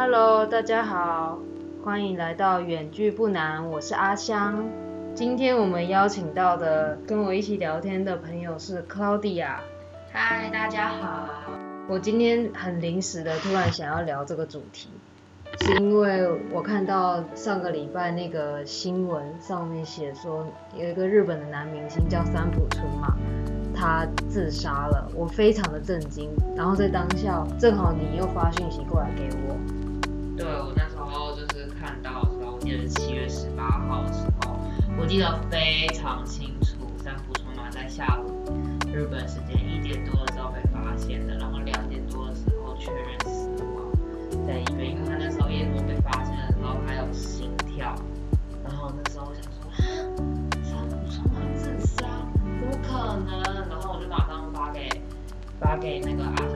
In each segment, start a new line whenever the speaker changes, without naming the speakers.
Hello，大家好，欢迎来到远距不难，我是阿香。今天我们邀请到的跟我一起聊天的朋友是 Claudia。
嗨，大家好。
我今天很临时的突然想要聊这个主题，是因为我看到上个礼拜那个新闻上面写说有一个日本的男明星叫三浦春马，他自杀了，我非常的震惊。然后在当下正好你又发讯息过来给我，
对我那时候就是看到的时候，我记得是七月十八号的时候，我记得非常清楚，三浦春马在下午日本时间一点多的时候被发现的，然后两点多的时候确认死亡在医院，因为他那时候一点多被发现的时候还有心跳，然后那时候我想说，三浦春马自杀，怎么可能？然后我就马上发给发给那个阿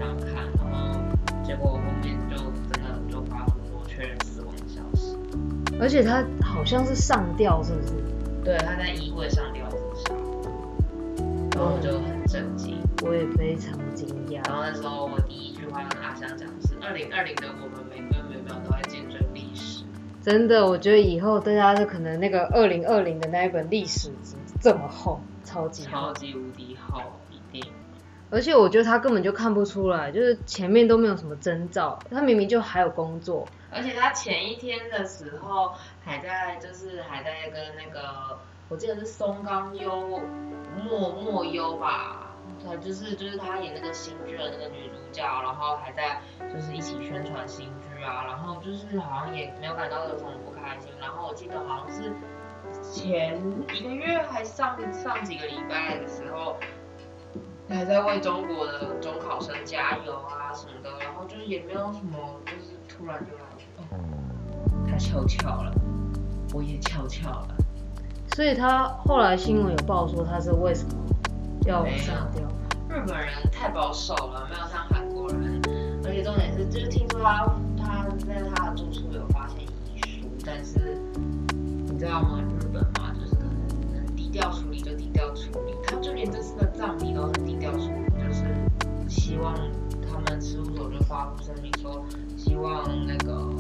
而且他好像是上吊，是不是？
对，他在衣柜上吊自杀，然后我就很震惊。
我也非常惊讶。
然后那时候我第一句话跟阿香讲的是：二零二零的我们每分每秒都在见证历史。
真的，我觉得以后大家就可能那个二零二零的那一本历史纸这么厚，超级
超级无敌厚，一定。
而且我觉得他根本就看不出来，就是前面都没有什么征兆，他明明就还有工作，
而且他前一天的时候还在，就是还在跟那个，我记得是松冈优莫莫优吧，他就是就是他演那个新剧的那个女主角，然后还在就是一起宣传新剧啊，然后就是好像也没有感到有什么不开心，然后我记得好像是前一个月还上上几个礼拜的时候。还在为中国的中考生加油啊什么的，然后就是也没有什么，就是突然就，他翘翘了，我也翘翘了，
所以他后来新闻有报说他是为什么要
没有
上吊。
日本人太保守了，没有像韩国人，而且重点是，就是听说他他在他的住处有发现遗书，但是你知道吗？日本嘛，就是可能能低调处理就低调处理，他就连这次的葬礼都很低调处理，就是希望他们事务所就发布声明说，希望那个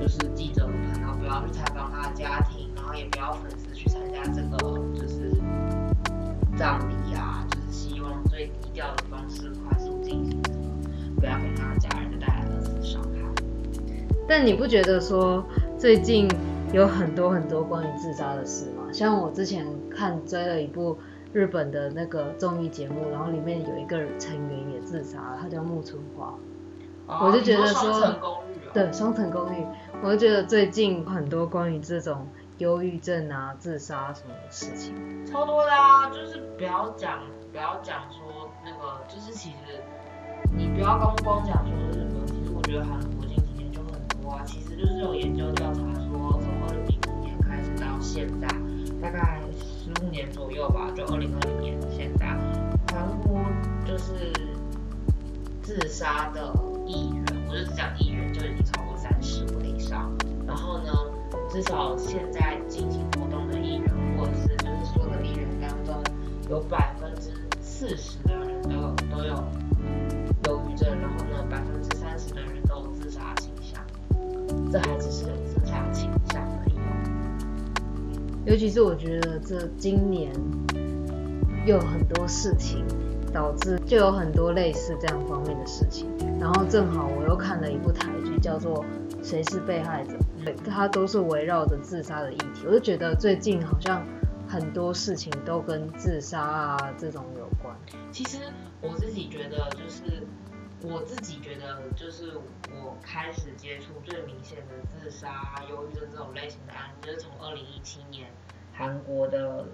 就是记者朋友不要去采访他的家庭，然后也不要粉丝去参加这个就是葬礼啊，就是希望最低调的方式快速进行，不要给他的家人带来二次伤害。
但你不觉得说最近有很多很多关于自杀的事吗？像我之前看追了一部日本的那个综艺节目，然后里面有一个成员也自杀了，他叫木村花。我就觉得说
哦你双层公寓、哦，
对，双层公寓，我就觉得最近很多关于这种忧郁症啊、自杀什么的事情。
超多的啊，就是不要讲，不要讲说那个，就是其实你不要光光讲说日本，其实我觉得韩国近几年就很多啊，其实就是有研究调查说，从二零零五年开始到现在，大概十五年左右吧，就二零二零年现在，韩国就是自杀的艺人，我就只讲艺人就已经超过三十位以上，然后呢，至少现在进行活动的艺人，或者是就是所有的艺人当中，有百分之四十的人都有都有
尤其是我觉得这今年又有很多事情，导致就有很多类似这样方面的事情。然后正好我又看了一部台剧，叫做《谁是被害者》，对，它都是围绕着自杀的议题。我就觉得最近好像很多事情都跟自杀啊这种有关。
其实我自己觉得，就是我自己觉得，就是我开始接触最明显的自杀、忧郁症这种类型的案例，就是从二零一七年韩国的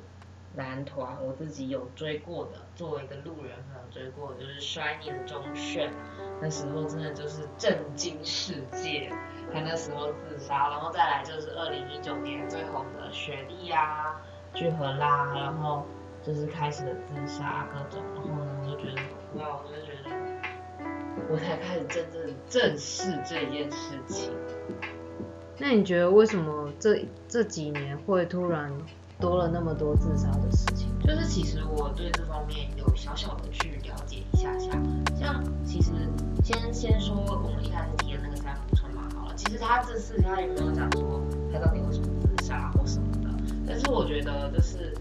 男团，我自己有追过的，作为一个路人可能追过的，就是 Shiny 的钟铉，那时候真的就是震惊世界，他那时候自杀，然后再来就是二零一九年最红的雪莉啊、具荷拉，然后。就是开始的自杀各种，然后呢，我就觉得哇，我就觉得我才开始真正正视这件事情。
那你觉得为什么这这几年会突然多了那么多自杀的事情？
就是其实我对这方面有小小的去了解一下下，像其实先先说我们一开始提的那个三浦春马好了。其实他这次他也没有讲说他到底为什么自杀或什么的，但是我觉得就是，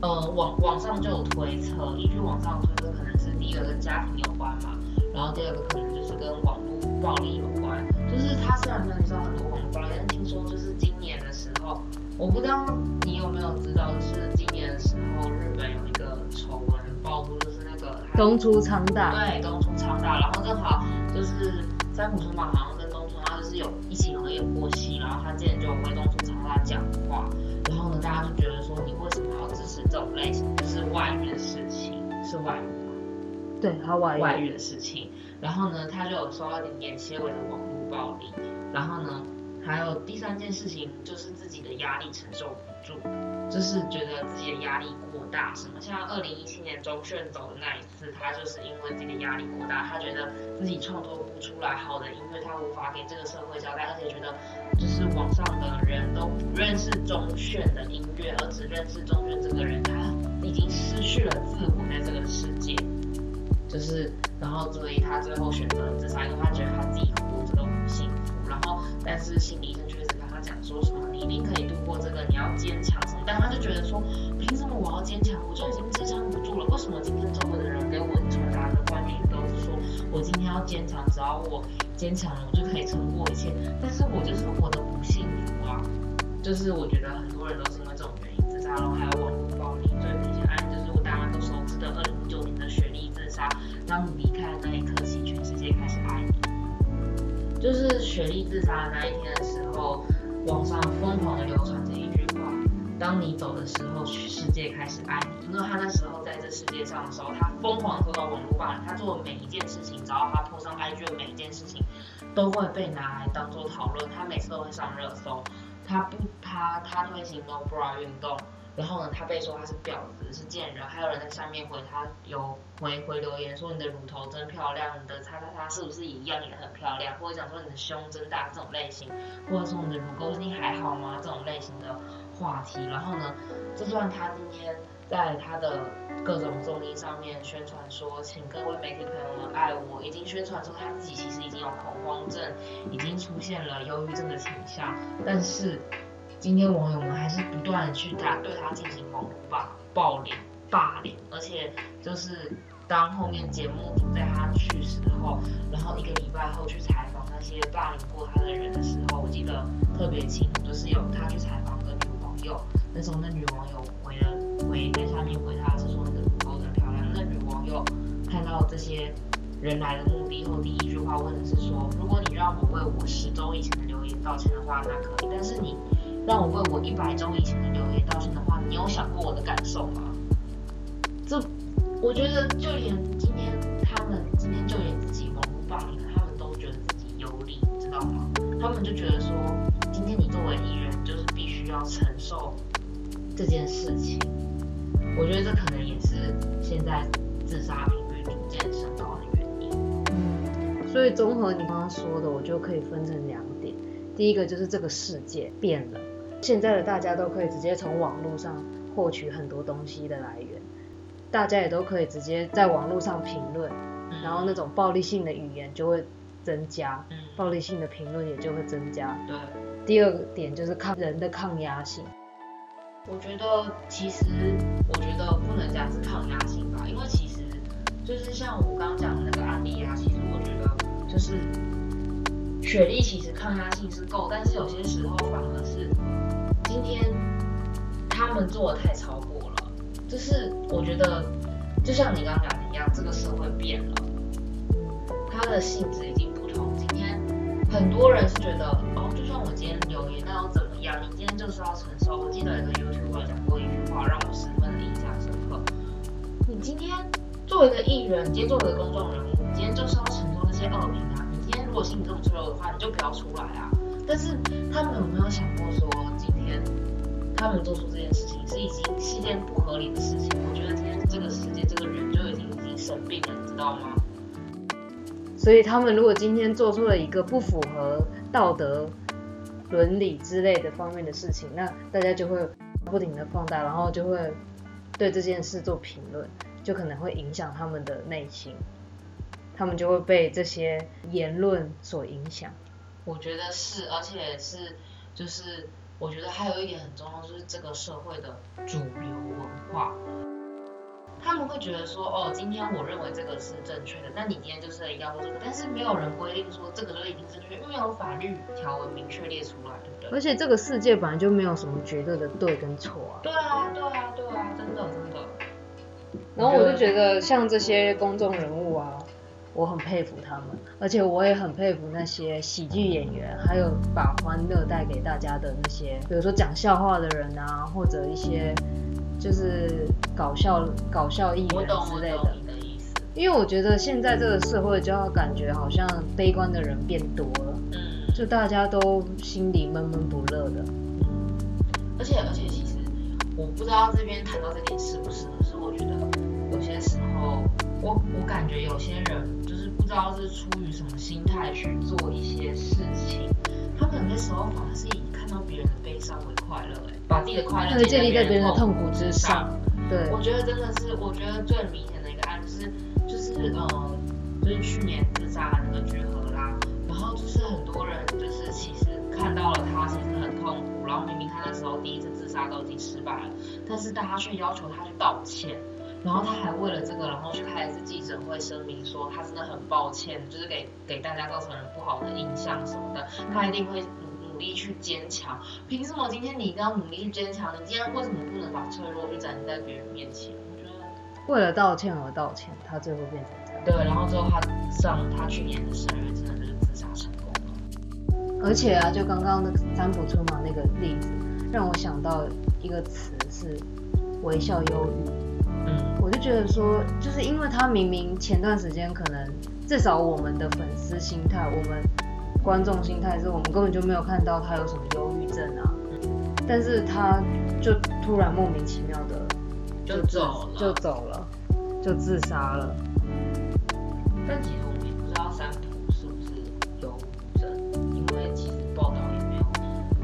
呃，网网上就有推测，依据网上推测，可能是第一个跟家庭有关嘛，然后第二个可能就是跟网络暴力有关。就是他虽然没有遇到很多网络暴力，但听说就是今年的时候，我不知道你有没有知道，就是今年的时候日本有一个丑闻爆出，就是那个
东出昌大，
对，东出昌大，然后正好就是三浦春马好像跟东出他就是有一起合演过戏，然后他之前就有为东出昌大讲话，然后呢，大家就觉得说你为什么要支持这种类型，就是外遇的事情，是外遇吗？
对，他外
遇。的事情，然后呢，他就有受到一点点些微的网络暴力，然后呢，还有第三件事情就是自己的压力承受不住，就是觉得自己的压力过大什么，像二零一七年中炫走的那一次，他就是因为自己的压力过大，他觉得自己创作不出来好的音乐，他无法给这个社会交代，而且觉得就是网上的人都不认识中炫的音乐，而只认识中炫这个人，他已经失去了自我在这个世界。就是，然后所以他最后选择自杀，因为他觉得他自己活着都不幸福。然后，但是心理医生确实跟他讲说什么，你一定可以度过这个，你要坚强什么。但他就觉得说，凭什么我要坚强？我就已经支撑不住了。为什么今天周围的人给我传达的观念都是说我今天要坚强，只要我坚强了，我就可以撑过一切？但是我就是活得不幸福啊！就是我觉得很多人都是因为这种原因自杀，然后还有网当你离开的那一刻起，全世界开始爱你。就是雪莉自杀的那一天的时候，网上疯狂的流传着一句话：当你走的时候，世界开始爱你。因为他那时候在这世界上的时候，他疯狂地受到网络霸凌，他做的每一件事情，只要他泼上 IG 的每一件事情，都会被拿来当做讨论，他每次都会上热搜。他不，他他推行 No Bra 运动。然后呢，他被说他是婊子，是贱人，还有人在下面回他有回回留言说你的乳头真漂亮，你的叉叉叉是不是一样也很漂亮，或者讲说你的胸真大这种类型，或者说你的乳沟最近还好吗这种类型的话题。然后呢，就算他今天在他的各种综艺上面宣传说，请各位媒体朋友们爱我，已经宣传说他自己其实已经有恐慌症，已经出现了忧郁症的倾向，但是。今天网友们还是不断的去他对他进行网络霸暴凌、霸凌，而且就是当后面节目组在他去世后，然后一个礼拜后去采访那些霸凌过他的人的时候，我记得特别清楚，就是有他去采访个女网友，那时候那女网友回了回在下面回他是说那个不够的漂亮，那女网友看到这些人来的目的后，第一句话问的是说，如果你让我为我十周以前的留言道歉的话，那可以，但是你。让我为我一百周以前的留言道歉的话，你有想过我的感受吗？这，我觉得就连今天他们今天就连自己网络霸凌，他们都觉得自己有理，知道吗？他们就觉得说，今天你作为艺人，就是必须要承受这件事情。我觉得这可能也是现在自杀频率逐渐升高的原因。
嗯，所以综合你刚刚说的，我就可以分成两点。第一个就是这个世界变了。现在的大家都可以直接从网络上获取很多东西的来源，大家也都可以直接在网络上评论，
嗯
然后那种暴力性的语言就会增加，
嗯，
暴力性的评论也就会增加。
对，
第二个点就是抗人的抗压性，
我觉得其实我觉得不能讲是抗压性吧，因为其实就是像我刚刚讲的那个案例啊，其实我觉得就是雪莉其实抗压性是够，但是有些时候反而是今天他们做的太超过了，就是我觉得就像你刚刚讲的一样，这个社会变了，它的性质已经不同。今天很多人是觉得，哦，就算我今天留言，那又怎么样？你今天就是要承受。我记得有个 YouTuber 讲过一句话，让我十分的印象深刻。你今天作为一个艺人，今天作为一个公众人物，你今天就是要承受那些恶评啊。你今天如果心里这么脆弱的话，你就不要出来啊。但是他们有没有想过说，今天他们做出这件事情是已经是一件不合理的事情？我觉得今天这个世界这个人就已经已经生病了，你知道吗？
所以他们如果今天做出了一个不符合道德、伦理之类的方面的事情，那大家就会不停的放大，然后就会对这件事做评论，就可能会影响他们的内心，他们就会被这些言论所影响。
我觉得是，而且是就是我觉得还有一点很重要，就是这个社会的主流文化。他们会觉得说，哦，今天我认为这个是正确的，那你今天就是一定要做这个，但是没有人规定说这个就一定正确，因为没有法律条文明确列出来，对不对？
而且这个世界本来就没有什么绝对的对跟错啊。
对啊，对啊，对啊，真的真的。
然后我就觉得像这些公众人物啊，我很佩服他们，而且我也很佩服那些喜剧演员，还有把欢乐带给大家的那些，比如说讲笑话的人啊，或者一些就是搞笑搞笑艺人之类的。因为我觉得现在这个社会就要感觉好像悲观的人变多了，
嗯，
就大家都心里闷闷不乐的。
而且而且其实我不知道这边谈到这点是不是，可是我觉得有些时候，我我感觉有些人就是不知道是出于什么心态去做一些事情，他们有些时候反而是以看到别人的悲伤为快乐，哎，把自己的快乐
建立在别人的痛
苦
苦之上。对，
我觉得真的是，我觉得最明显的一个案就是就是呃，就是去年自杀的那个居合啦，然后就是很多人就是其实看到了他其实很痛苦，然后明明他那时候第一次自杀都已经失败了，但是大家却要求他去道歉。然后他还为了这个，然后去开一次记者会，声明说他真的很抱歉，就是给给大家造成了不好的印象什么的，他一定会努努力去坚强。凭什么今天你一定要努力去坚强？你今天为什么不能把脆弱去展现在别人面前？我觉得
为了道歉而道歉，他最后变成这样。
对，然后之后他上他去年的十二月真的就是自杀成功了。
而且啊，就刚刚那个三浦春马那个例子，让我想到一个词是微笑忧郁。
嗯，
我就觉得说，就是因为他明明前段时间可能至少我们的粉丝心态，我们观众心态是我们根本就没有看到他有什么忧郁症啊，但是他就突然莫名其妙的
就
自
走了。
就走了，就自杀了。
但其实我们也不知道三浦是不是忧郁症，因为其实报道也没有。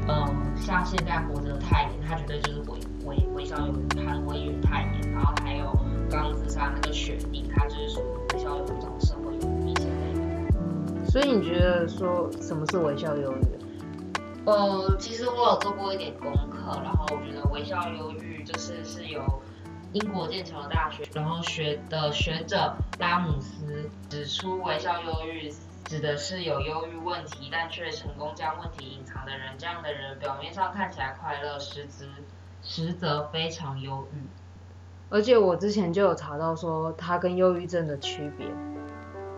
嗯，像现在活着的太妍，他绝对就是微微微笑忧郁，韩微语太妍，然后还有刚刚自杀那个雪莉，他就是属于微笑忧郁这种社会忧郁一些类的。
所以你觉得说什么是微笑忧郁？
呃，其实我有做过一点功课，然后我觉得微笑忧郁就是是由英国剑桥大学，然后学的学者拉姆斯指出，微笑忧郁指的是有忧郁问题，但却成功将问题隐藏的人。这样的人表面上看起来快乐，实质实则非常忧郁。
而且我之前就有查到说，它跟忧郁症的区别。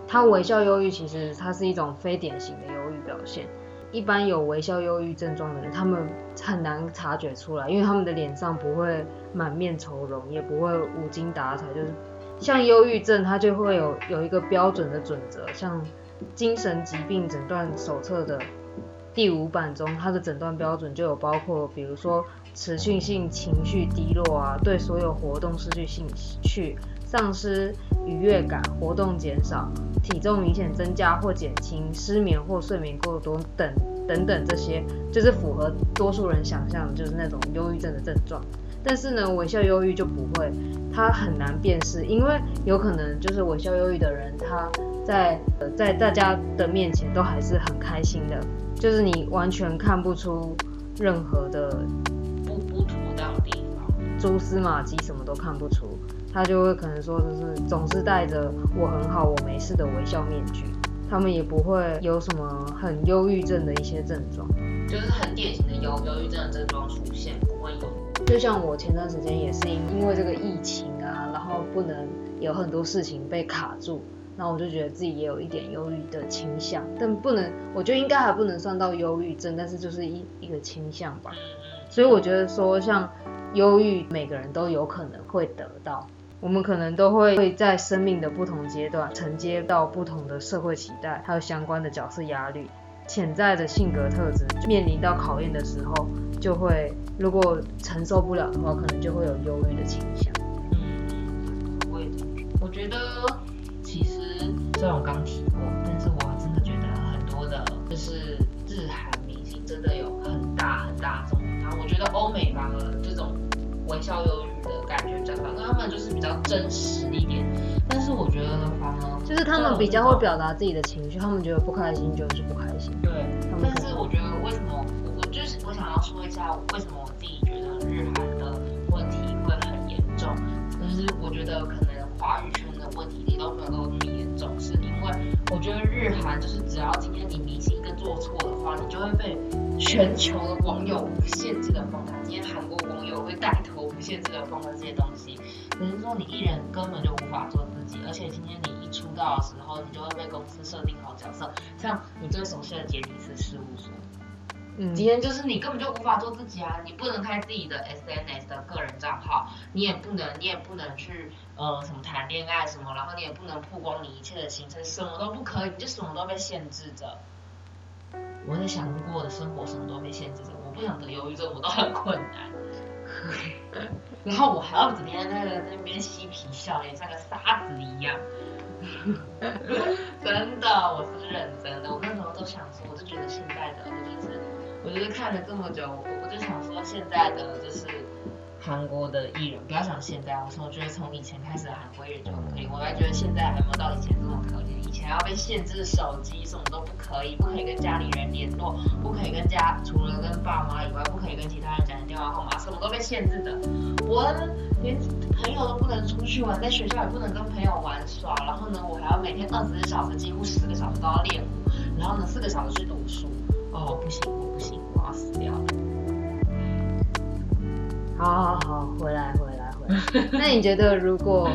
它微笑忧郁其实它是一种非典型的忧郁表现。一般有微笑忧郁症状的人，他们很难察觉出来，因为他们的脸上不会满面愁容，也不会无精打采。就是像忧郁症，它就会有有一个标准的准则，像精神疾病诊断手册的第五版中，它的诊断标准就有包括，比如说持续性情绪低落啊，对所有活动失去兴趣，丧失愉悦感，活动减少，体重明显增加或减轻，失眠或睡眠过多等等等，这些就是符合多数人想象，就是那种忧郁症的症状。但是呢，微笑忧郁就不会，它很难辨识，因为有可能就是微笑忧郁的人，他在呃在大家的面前都还是很开心的，就是你完全看不出任何的蛛丝马迹，什么都看不出，他就会可能说就是总是戴着我很好我没事的微笑面具，他们也不会有什么很忧郁症的一些症状。
就是很典型的忧忧郁症的症状出现，不会有。
就像我前段时间也是因因为这个疫情啊，然后不能有很多事情被卡住，那我就觉得自己也有一点忧郁的倾向，但不能，我觉得应该还不能算到忧郁症，但是就是一一个倾向吧。所以我觉得说像忧郁，每个人都有可能会得到，我们可能都会会在生命的不同阶段承接到不同的社会期待，还有相关的角色压力。潜在的性格特质面临到考验的时候，就会如果承受不了的话，可能就会有忧郁的倾向。
嗯，我觉得。我觉得其实虽然我刚提过，但是我真的觉得很多的，就是日韩明星真的有很大很大。我觉得欧美反而这种微笑忧郁的感觉比较少，因为他们就是比较真实一点。但是是我觉得反而
就是他们比较会表达自己的情绪，他们觉得不开心就是不开心。
对，但是我觉得为什么我我就是我想要说一下为什么我自己觉得日韩的问题会很严重，就是我觉得可能华语圈的问题你都没有那么严总，是因为我觉得日韩就是只要今天你明星一个做错的话，你就会被全球的网友无限制的封杀。今天韩国网友会带头无限制的封杀这些东西，只是说你艺人根本就无法做自己，而且今天你一出道的时候，你就会被公司设定好角色，像你最熟悉的杰尼斯事务所。
嗯，
今天就是你根本就无法做自己啊！你不能开自己的 SNS 的个人账号，你也不能，你也不能去呃什么谈恋爱什么，然后你也不能曝光你一切的行程，什么都不可以，你就什么都被限制着。我在想，如果我的生活什么都被限制着，我不想得忧郁症，我都很困难。然后我还要整天在那个那边嬉皮笑脸，像个傻子一样。真的，我是认真的。我那时候都想说，我就觉得现在的，我就是，我就是看了这么久，我我就想说，现在的就是韩国的艺人，不要想现在，我说我觉得从以前开始的韩国艺人就可怜，我还觉得现在还没有到以前这么可怜。以前要被限制手机，什么都不可以，不可以跟家里人联络，不可以跟家除了跟爸妈以外，不可以跟其他人讲电话号码，什么都被限制的。我连朋友都不能出去玩，在学校也不能跟朋友玩耍，然后呢，我还要每天二十四小时，几乎十个小时都要练舞，然后呢，四个小时去读书。哦，不行，死掉了。
好好好，回来回来回来。那你觉得，如果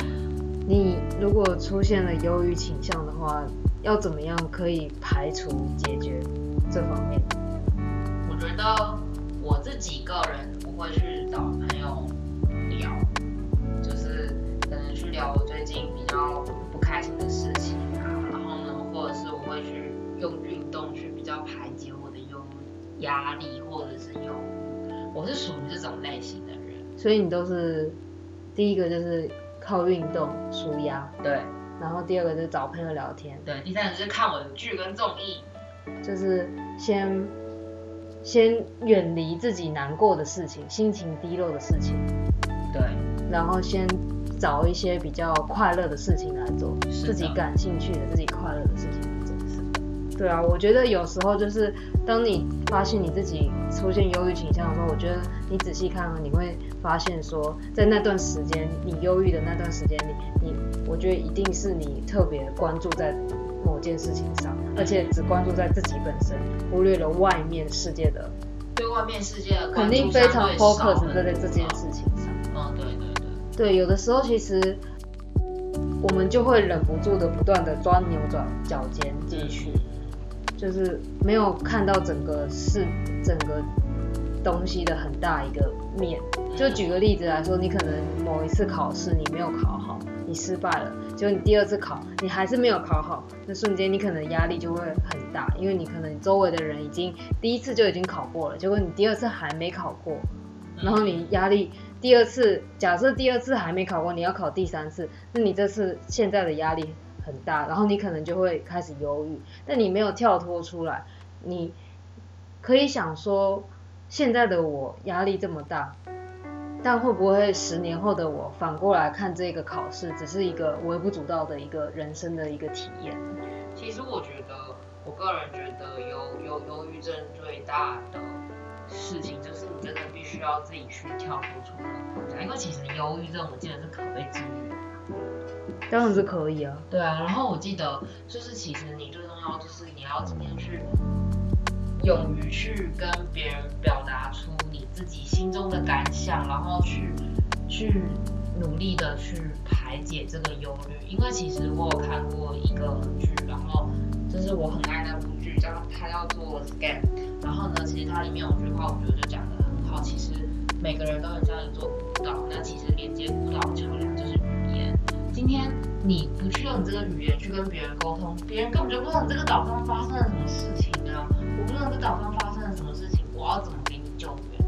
你如果出现了忧郁倾向的话，要怎么样可以排除解决这方面？
我觉得我自己个人，我会去找朋友聊，就是可能去聊我最近比较不开心的事情啊，然后呢，或者是我会去用运动去比较排解压力或者是忧郁，我是属于这种类型的人。
所以你都是第一个就是靠运动舒压，
对
然后第二个就是找朋友聊天，
对，第三个就是看我的剧跟综艺。
就是先先远离自己难过的事情、心情低落的事情，
对，
然后先找一些比较快乐的事情来做，
是
自己感兴趣的、自己快乐的事情。对啊，我觉得有时候就是当你发现你自己出现忧郁倾向的时候，我觉得你仔细看，你会发现说，在那段时间你忧郁的那段时间里，你我觉得一定是你特别关注在某件事情上，而且只关注在自己本身，忽略了外面世界的，
对外面世界的
肯定非常 focus
很
在这件事情上。
嗯，对对对。
对，有的时候其实我们就会忍不住的不断的钻牛角角尖进去，就是没有看到整个是整个东西的很大一个面。就举个例子来说，你可能某一次考试你没有考好，你失败了，结果你第二次考你还是没有考好，那瞬间你可能压力就会很大，因为你可能周围的人已经第一次就已经考过了，结果你第二次还没考过，然后你压力第二次，假设第二次还没考过，你要考第三次，那你这次现在的压力很大，然后你可能就会开始忧郁，但你没有跳脱出来，你可以想说，现在的我压力这么大，但会不会十年后的我反过来看这个考试，只是一个微不足道的一个人生的一个体验？
其实我觉得，我个人觉得忧忧忧郁症最大的事情就是你真的必须要自己去跳脱出那个框架，因为其实忧郁症我记得是可被治愈的。
当然是可以啊，
对啊，然后我记得就是其实你最重要就是你要今天去勇于去跟别人表达出你自己心中的感想，然后去去努力的去排解这个忧虑。因为其实我有看过一个剧，然后就是我很爱那部剧，叫它叫做《Scam》。然后呢，其实它里面有句话，我觉得就讲得很好。其实每个人都很像一座孤岛，那其实连接孤岛的桥梁就是。今天你不去用你这个语言去跟别人沟通，别人根本就不知道你这个岛上发生了什么事情啊！我不知道这岛上发生了什么事情，我要怎么给你救援？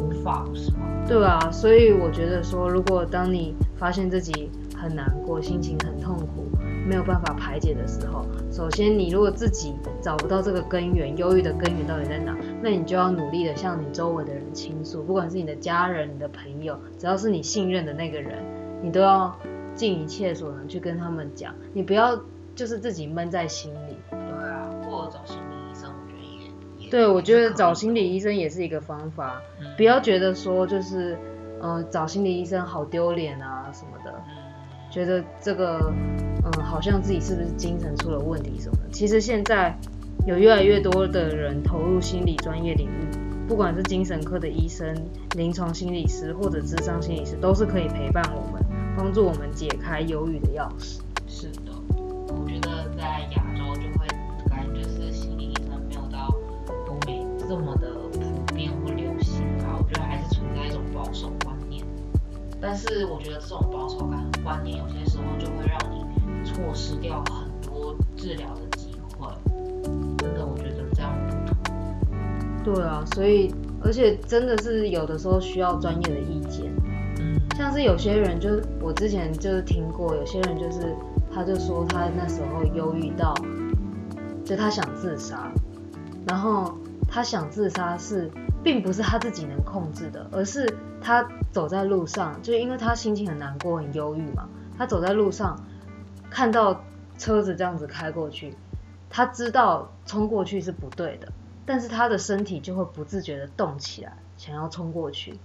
无法，不是吗？
对啊，所以我觉得说，如果当你发现自己很难过、心情很痛苦、没有办法排解的时候，首先你如果自己找不到这个根源，忧郁的根源到底在哪，那你就要努力的向你周围的人倾诉，不管是你的家人、你的朋友，只要是你信任的那个人，你都要尽一切所能去跟他们讲，你不要就是自己闷在心里。
对啊，或者找心理医生，我觉得也也
对，我觉得找心理医生也是一个方法，
嗯。
不要觉得说就是，呃，找心理医生好丢脸啊什么的，
嗯。
觉得这个，嗯，好像自己是不是精神出了问题什么的。其实现在有越来越多的人投入心理专业领域，不管是精神科的医生、临床心理师或者智商心理师，都是可以陪伴我们，帮助我们解开忧郁的钥匙。
是的，我觉得在亚洲就会感觉就是心理医生没有到欧美这么的普遍或流行吧，我觉得还是存在一种保守观念。但是我觉得这种保守感观念有些时候就会让你错失掉很多治疗的机会。真的，我觉得这样不妥。
对啊，所以而且真的是有的时候需要专业的意见。
嗯
像是有些人就是我之前就是听过，有些人就是他就说他那时候忧郁到，就他想自杀，然后他想自杀是并不是他自己能控制的，而是他走在路上，就因为他心情很难过、很忧郁嘛，他走在路上看到车子这样子开过去，他知道冲过去是不对的，但是他的身体就会不自觉的动起来，想要冲过去。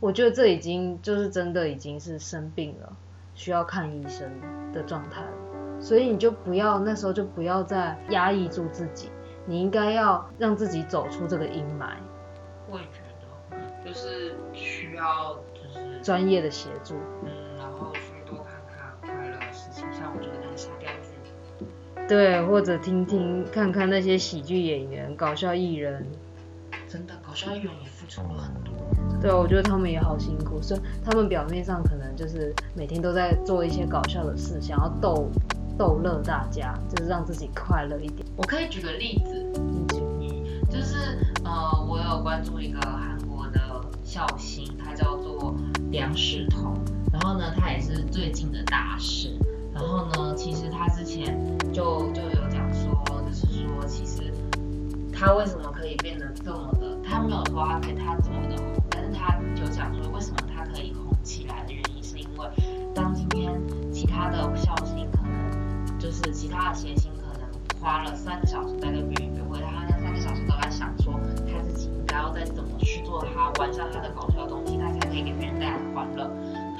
我觉得这已经就是真的已经是生病了，需要看医生的状态了。所以你就不要那时候就不要再压抑住自己，你应该要让自己走出这个阴霾，
我也觉得，就是需要就是
专业的协助。
嗯，然后去多看看快乐的事情，像我觉得看沙雕剧。
对，或者听听看看那些喜剧演员、搞笑艺人，
真的，搞笑艺人也付出了很多。
对，我觉得他们也好辛苦，所以他们表面上可能就是每天都在做一些搞笑的事，想要逗逗乐大家，就是让自己快乐一点。
我可以举个例子，嗯，就是呃，我有关注一个韩国的笑星，他叫做梁世彤，然后呢，他也是最近的大事。然后呢，其实他之前就就有讲说，就是说，其实他为什么可以变得这么的，他没有说他可以他这么的他就讲说，为什么他可以红起来的原因，是因为当今天其他的笑星可能就是其他的谐星可能花了三个小时在跟别人约会，他那三个小时都在想说他自己应该要再怎么去做他完善他的搞笑的东西，他才可以给别人带来欢乐。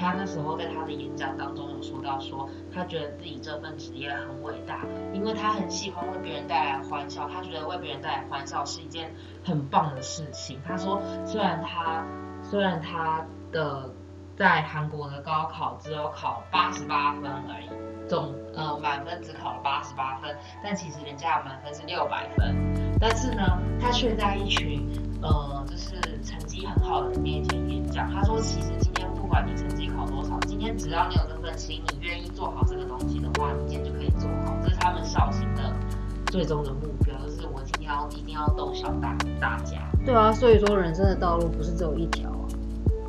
他那时候在他的演讲当中有说到说，他觉得自己这份职业很伟大，因为他很喜欢为别人带来欢笑，他觉得为别人带来欢笑是一件很棒的事情。他说，虽然他虽然他的在韩国的高考只有考八十八分而已，总呃满分只考了八十八分，但其实人家的满分是六百分，但是呢，他却在一群呃就是成绩很好的人面前演讲。他说，其实今天不管你成绩考多少，今天只要你有这份心，你愿意做好这个东西的话，你今天就可以做好。这是他们绍兴的最终的目标，就是我今天要一定要逗笑大大家。
对啊，所以说人生的道路不是只有一条啊，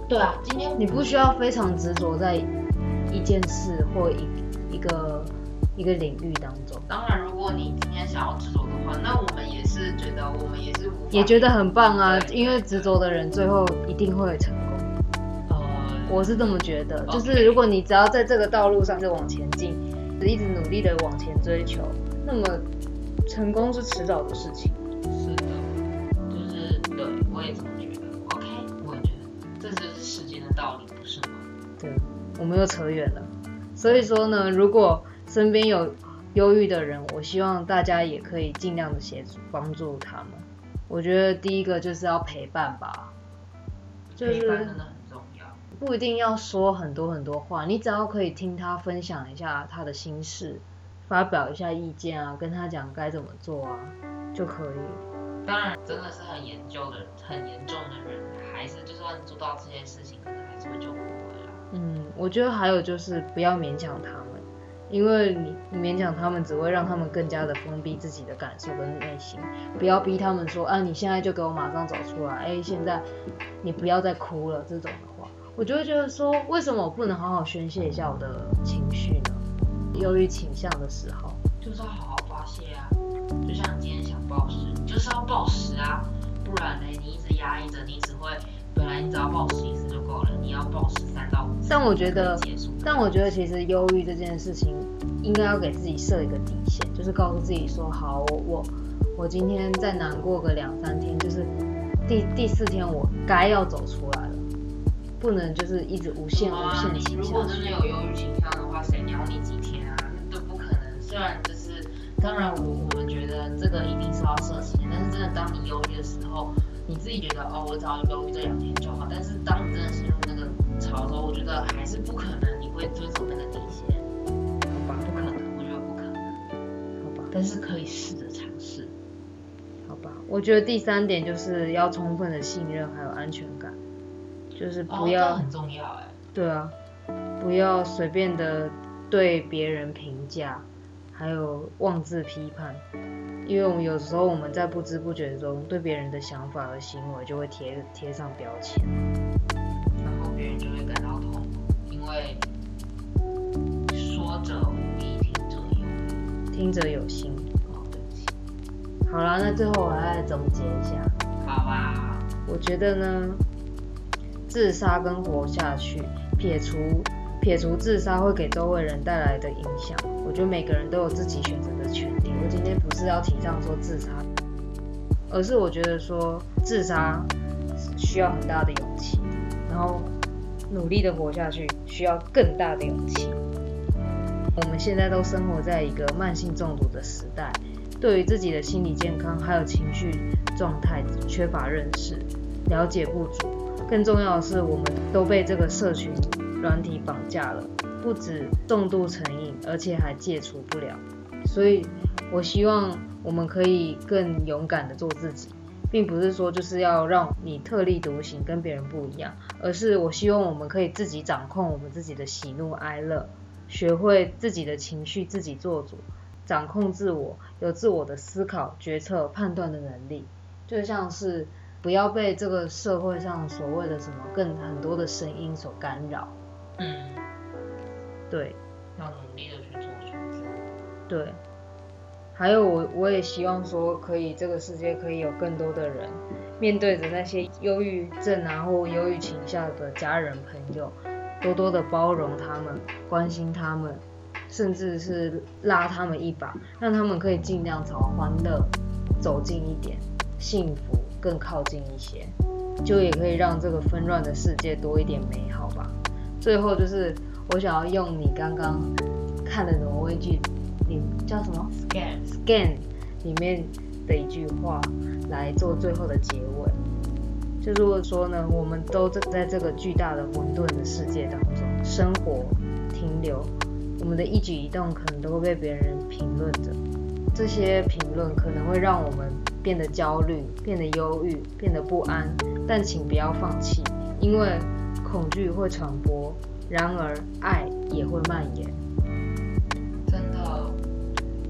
对啊，今天
你不需要非常执着在一件事或一一个一个领域当中，
当然，如果你今天想要执着的话，那我们也是觉得我们也是
也觉得很棒啊，因为执着的人最后一定会成功。
呃，
我是这么觉得，就是如果你只要在这个道路上就往前进，一直努力的往前追求，那么成功是迟早的事情。
是的，就是对我也这么觉得。OK，我也觉得这就是世间的道理，不是吗？
对，我们又扯远了。所以说呢，如果身边有忧郁的人，我希望大家也可以尽量的协助帮助他们。我觉得第一个就是要陪伴吧，就是
陪伴真的很重要。
不一定要说很多很多话，你只要可以听他分享一下他的心事，发表一下意见啊，跟他讲该怎么做啊，就可以。
当然，真的是很严重的、很严重的人，还是就算做到这些事情，可能还是会救不回来。
嗯，我觉得还有就是不要勉强他们，因为你你勉强他们只会让他们更加的封闭自己的感受跟内心。不要逼他们说啊，你现在就给我马上走出来，哎，现在你不要再哭了这种的话，我就会觉得说，为什么我不能好好宣泄一下我的情绪呢？忧郁倾向的时候，
就是要好好发泄啊！就像你今天想暴食，你就是要暴食啊，不然呢，你一直压抑着，你只会来你只要暴食一次就够了，你要暴食三到五次。
但我觉得。但我觉得其实忧郁这件事情，应该要给自己设一个底线，就是告诉自己说，好，我我我今天再难过个两三天，就是第第四天我该要走出来了，不能就是一直无限无
啊，
限
你如
倾下去。
果真的有忧郁倾向的话，谁鸟你几天啊？都不可能。虽然就是，当然我我们觉得这个一定是要设期限，但是真的当你忧郁的时候，你自己觉得哦，我只要忧郁这两天就好。但是当你真的陷入那个潮的时候，我觉得还是不可能你会遵守那个底线，
好吧，
不可能，我觉得不可能。
好吧，
但是可以试着尝试。
好吧。我觉得第三点就是要充分的信任还有安全感，就是不
哦
要、
这很重要哎。
对啊，不要随便的对别人评价，还有妄自批判，因为我们有时候我们在不知不觉中对别人的想法和行为就会贴贴上标签。
然后别人就会感到痛苦，因为说者无意，听者有意。
听者有心。
哦，对不起。
好了，那最后我来总结一下，
好吧，
我觉得呢，自杀跟活下去，撇除撇除自杀会给周围人带来的影响，我觉得每个人都有自己选择的权利。我今天不是要提倡说自杀，而是我觉得说自杀需要很大的勇气，然后努力的活下去需要更大的勇气。我们现在都生活在一个慢性中毒的时代，对于自己的心理健康还有情绪状态缺乏认识，了解不足。更重要的是，我们都被这个社群软体绑架了，不止重度成瘾，而且还戒除不了。所以，我希望我们可以更勇敢的做自己，并不是说就是要让你特立独行，跟别人不一样，而是我希望我们可以自己掌控我们自己的喜怒哀乐，学会自己的情绪自己做主，掌控自我，有自我的思考、决策、判断的能力，就像是不要被这个社会上所谓的什么更很多的声音所干扰。
嗯，
对
要努力的去做出自我。
对，还有我我也希望说，可以这个世界可以有更多的人面对着那些忧郁症啊或忧郁倾向的家人朋友，多多的包容他们，关心他们，甚至是拉他们一把，让他们可以尽量朝欢乐走近一点，幸福更靠近一些，就也可以让这个纷乱的世界多一点美好吧。最后就是我想要用你刚刚看的挪威剧里叫什么 Scan，Scan 里面的一句话来做最后的结尾。就如果说呢，我们都在在这个巨大的混沌的世界当中生活停留，我们的一举一动可能都会被别人评论着。这些评论可能会让我们变得焦虑、变得忧郁、变得不安，但请不要放弃，因为恐惧会传播，然而爱也会蔓延。
真的，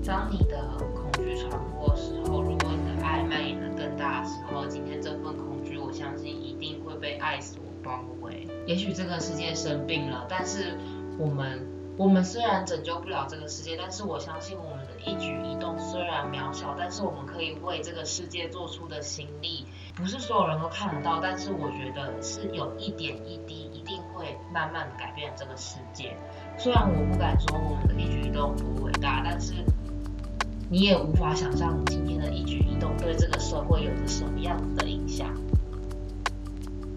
当你的恐惧传播时候，如果你的爱蔓延的更大的时候，今天这份恐惧，我相信一定会被爱所包围。也许这个世界生病了，但是我们，我们虽然拯救不了这个世界，但是我相信我们的一举一动虽然渺小，但是我们可以为这个世界做出的行力，不是所有人都看得到，但是我觉得是有一点一滴，一定会慢慢改变这个世界。虽然我不敢说我们的一举一动多伟大，但是你也无法想象你今天的一举一动对这个社会有着什么样的影响。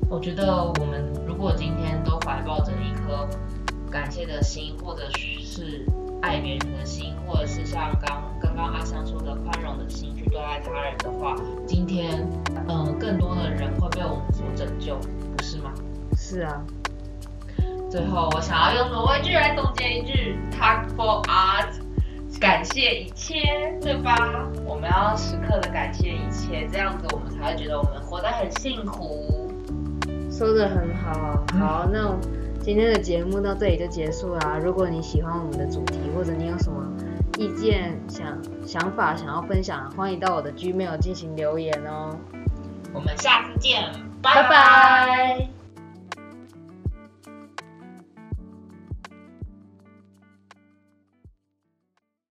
我觉得我们如果今天都怀抱着一颗感谢的心，或者是爱别人的心，或者是像刚刚刚阿香说的宽容的心去对待他人的话，今天嗯、呃更多的人会被我们所拯救，不是吗？
是啊，
最后，我想要用挪威剧来总结一句：“Talk for art”，感谢一切，对吧？我们要时刻的感谢一切，这样子我们才会觉得我们活得很幸福。
说的很好。好，那今天的节目到这里就结束啦。如果你喜欢我们的主题，或者你有什么意见、想想法想要分享，欢迎到我的 Gmail 进行留言哦。
我们下次见，
拜拜